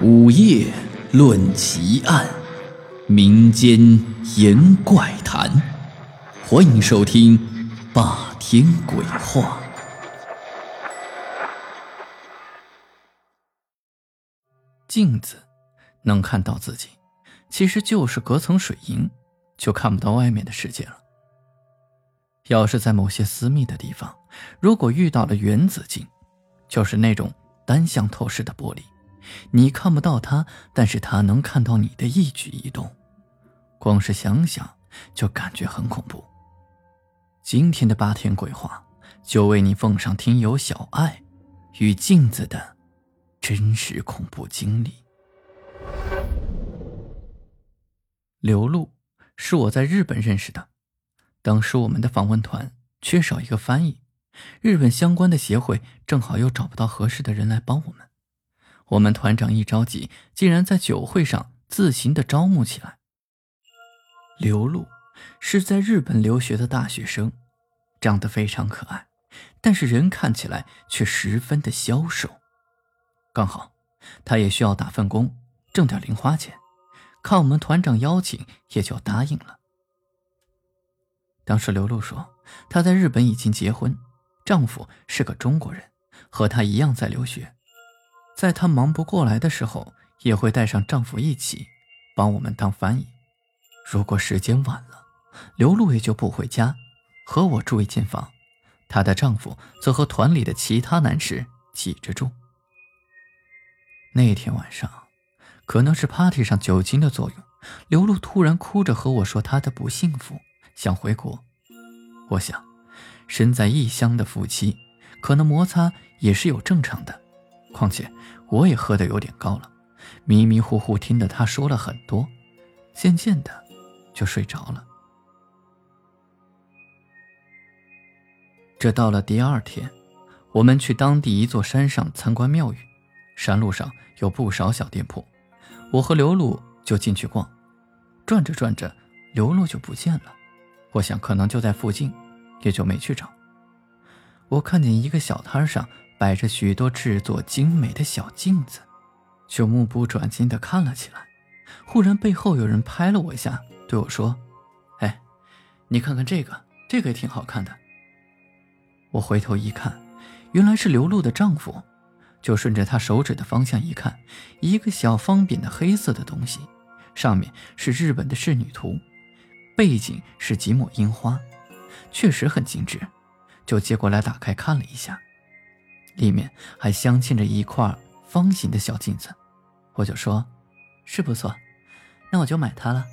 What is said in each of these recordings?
午夜论奇案，民间言怪谈，欢迎收听《霸天鬼话》。镜子能看到自己，其实就是隔层水银，就看不到外面的世界了。要是在某些私密的地方，如果遇到了原子镜，就是那种单向透视的玻璃。你看不到他，但是他能看到你的一举一动，光是想想就感觉很恐怖。今天的八天鬼话，就为你奉上听友小爱与镜子的真实恐怖经历。刘露是我在日本认识的，当时我们的访问团缺少一个翻译，日本相关的协会正好又找不到合适的人来帮我们。我们团长一着急，竟然在酒会上自行的招募起来。刘露是在日本留学的大学生，长得非常可爱，但是人看起来却十分的消瘦。刚好，他也需要打份工，挣点零花钱，看我们团长邀请，也就答应了。当时刘露说，她在日本已经结婚，丈夫是个中国人，和她一样在留学。在她忙不过来的时候，也会带上丈夫一起，帮我们当翻译。如果时间晚了，刘露也就不回家，和我住一间房，她的丈夫则和团里的其他男士挤着住。那天晚上，可能是 party 上酒精的作用，刘露突然哭着和我说她的不幸福，想回国。我想，身在异乡的夫妻，可能摩擦也是有正常的。况且我也喝得有点高了，迷迷糊糊听得他说了很多，渐渐的就睡着了。这到了第二天，我们去当地一座山上参观庙宇，山路上有不少小店铺，我和刘露就进去逛，转着转着，刘露就不见了。我想可能就在附近，也就没去找。我看见一个小摊上。摆着许多制作精美的小镜子，就目不转睛地看了起来。忽然背后有人拍了我一下，对我说：“哎，你看看这个，这个也挺好看的。”我回头一看，原来是刘露的丈夫。就顺着他手指的方向一看，一个小方扁的黑色的东西，上面是日本的仕女图，背景是几抹樱花，确实很精致。就接过来打开看了一下。里面还镶嵌着一块方形的小镜子，我就说，是不错，那我就买它了。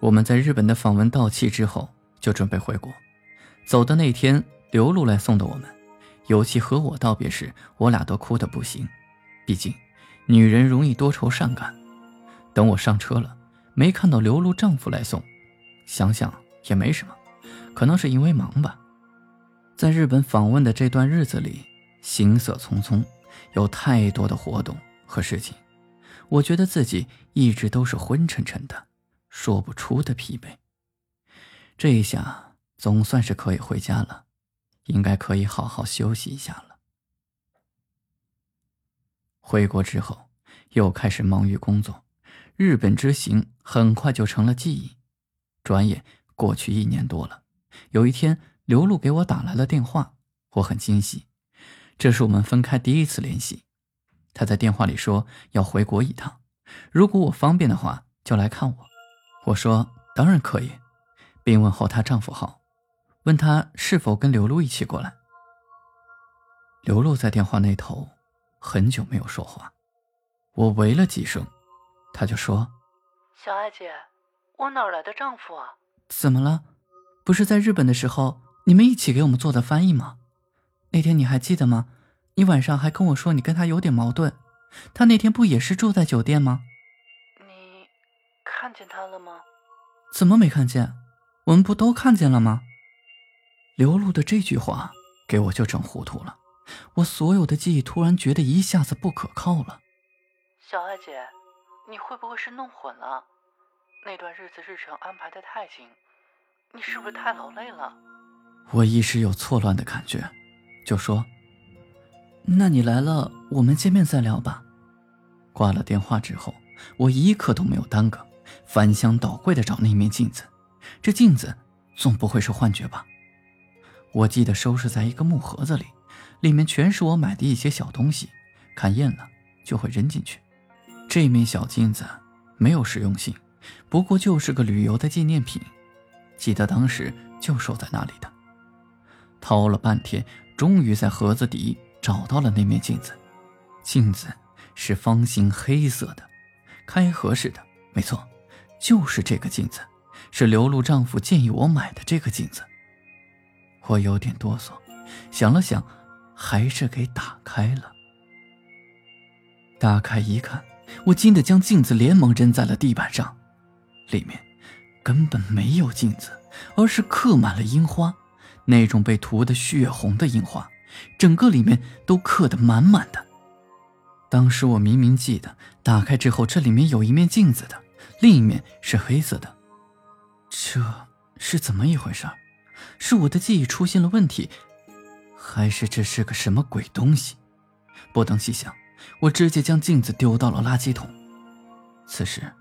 我们在日本的访问到期之后，就准备回国。走的那天，刘露来送的我们，尤其和我道别时，我俩都哭得不行。毕竟，女人容易多愁善感。等我上车了，没看到刘露丈夫来送，想想也没什么，可能是因为忙吧。在日本访问的这段日子里。行色匆匆，有太多的活动和事情，我觉得自己一直都是昏沉沉的，说不出的疲惫。这一下总算是可以回家了，应该可以好好休息一下了。回国之后，又开始忙于工作，日本之行很快就成了记忆。转眼过去一年多了，有一天，刘露给我打来了电话，我很惊喜。这是我们分开第一次联系，他在电话里说要回国一趟，如果我方便的话就来看我。我说当然可以，并问候她丈夫好，问她是否跟刘露一起过来。刘露在电话那头很久没有说话，我喂了几声，她就说：“小艾姐，我哪来的丈夫啊？怎么了？不是在日本的时候你们一起给我们做的翻译吗？”那天你还记得吗？你晚上还跟我说你跟他有点矛盾，他那天不也是住在酒店吗？你看见他了吗？怎么没看见？我们不都看见了吗？刘露的这句话给我就整糊涂了，我所有的记忆突然觉得一下子不可靠了。小艾姐，你会不会是弄混了？那段日子日程安排的太紧，你是不是太劳累了？我一时有错乱的感觉。就说：“那你来了，我们见面再聊吧。”挂了电话之后，我一刻都没有耽搁，翻箱倒柜的找那面镜子。这镜子总不会是幻觉吧？我记得收拾在一个木盒子里，里面全是我买的一些小东西，看厌了就会扔进去。这面小镜子没有实用性，不过就是个旅游的纪念品。记得当时就收在那里的。掏了半天，终于在盒子底找到了那面镜子。镜子是方形黑色的，开合式的，没错，就是这个镜子，是刘露丈夫建议我买的这个镜子。我有点哆嗦，想了想，还是给打开了。打开一看，我惊得将镜子连忙扔在了地板上，里面根本没有镜子，而是刻满了樱花，那种被涂得血红的樱花，整个里面都刻得满满的。当时我明明记得，打开之后这里面有一面镜子的，另一面是黑色的，这是怎么一回事？是我的记忆出现了问题，还是这是个什么鬼东西？不等细想，我直接将镜子丢到了垃圾桶。此时，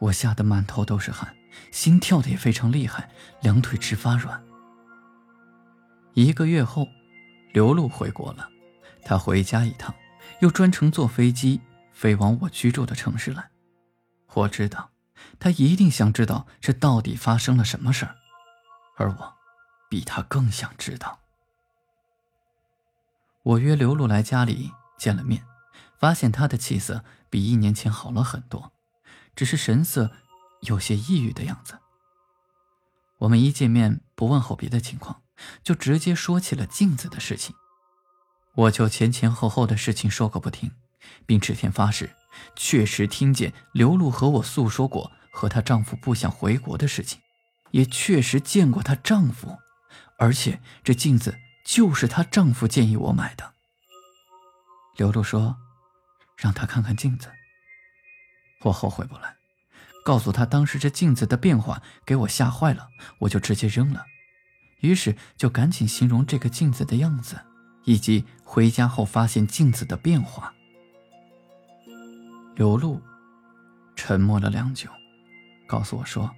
我吓得满头都是汗，心跳的也非常厉害，两腿直发软。一个月后，刘露回国了，她回家一趟，又专程坐飞机飞往我居住的城市来。我知道，她一定想知道这到底发生了什么事儿，而我。比他更想知道。我约刘露来家里见了面，发现她的气色比一年前好了很多，只是神色有些抑郁的样子。我们一见面不问候别的情况，就直接说起了镜子的事情。我就前前后后的事情说个不停，并指天发誓，确实听见刘露和我诉说过和她丈夫不想回国的事情，也确实见过她丈夫。而且这镜子就是她丈夫建议我买的。刘露说：“让她看看镜子。”我后悔不来，告诉她当时这镜子的变化给我吓坏了，我就直接扔了。于是就赶紧形容这个镜子的样子，以及回家后发现镜子的变化。刘露沉默了良久，告诉我说：“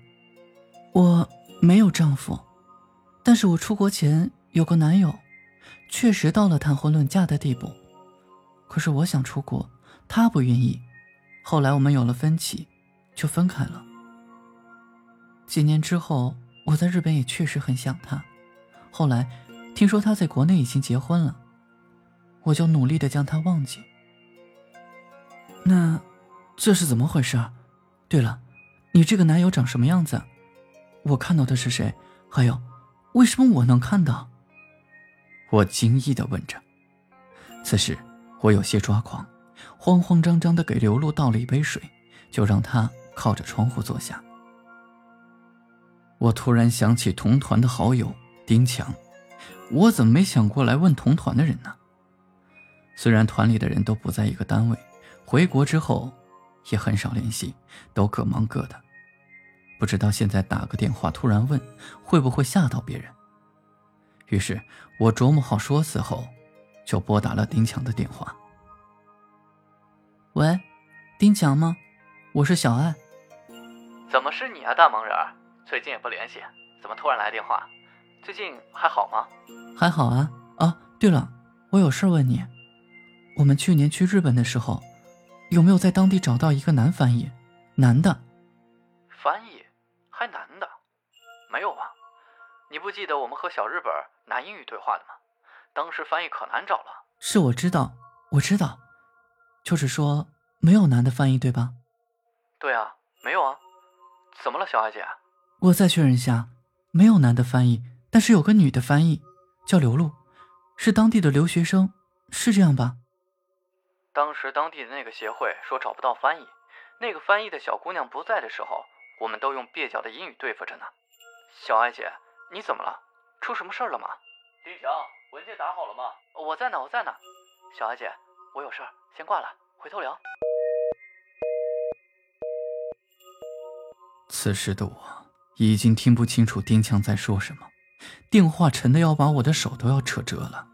我没有丈夫。”但是我出国前有个男友，确实到了谈婚论嫁的地步。可是我想出国，他不愿意。后来我们有了分歧，就分开了。几年之后，我在日本也确实很想他。后来听说他在国内已经结婚了，我就努力的将他忘记。那这是怎么回事？对了，你这个男友长什么样子？我看到的是谁？还有。为什么我能看到？我惊异的问着。此时我有些抓狂，慌慌张张的给刘露倒了一杯水，就让她靠着窗户坐下。我突然想起同团的好友丁强，我怎么没想过来问同团的人呢？虽然团里的人都不在一个单位，回国之后也很少联系，都各忙各的。不知道现在打个电话突然问，会不会吓到别人？于是我琢磨好说辞后，就拨打了丁强的电话。喂，丁强吗？我是小爱。怎么是你啊，大忙人？最近也不联系，怎么突然来电话？最近还好吗？还好啊。啊，对了，我有事问你。我们去年去日本的时候，有没有在当地找到一个男翻译？男的。翻译？还男的，没有吧？你不记得我们和小日本拿英语对话的吗？当时翻译可难找了。是我知道，我知道，就是说没有男的翻译对吧？对啊，没有啊。怎么了，小艾姐？我再确认一下，没有男的翻译，但是有个女的翻译，叫刘露，是当地的留学生，是这样吧？当时当地的那个协会说找不到翻译，那个翻译的小姑娘不在的时候。我们都用蹩脚的英语对付着呢，小艾姐，你怎么了？出什么事了吗？丁强，文件打好了吗？我在呢，我在呢。小艾姐，我有事儿，先挂了，回头聊。此时的我已经听不清楚丁强在说什么，电话沉的要把我的手都要扯折了。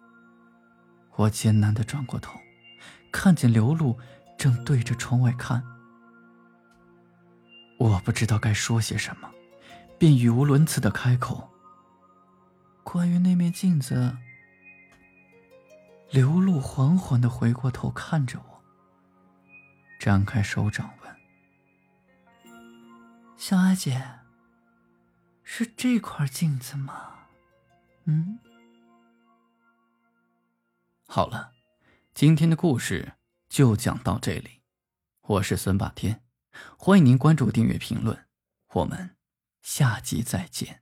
我艰难的转过头，看见刘露正对着窗外看。我不知道该说些什么，便语无伦次的开口：“关于那面镜子。”刘露缓缓的回过头看着我，张开手掌问：“小艾姐，是这块镜子吗？”嗯。好了，今天的故事就讲到这里。我是孙霸天，欢迎您关注、订阅、评论，我们下集再见。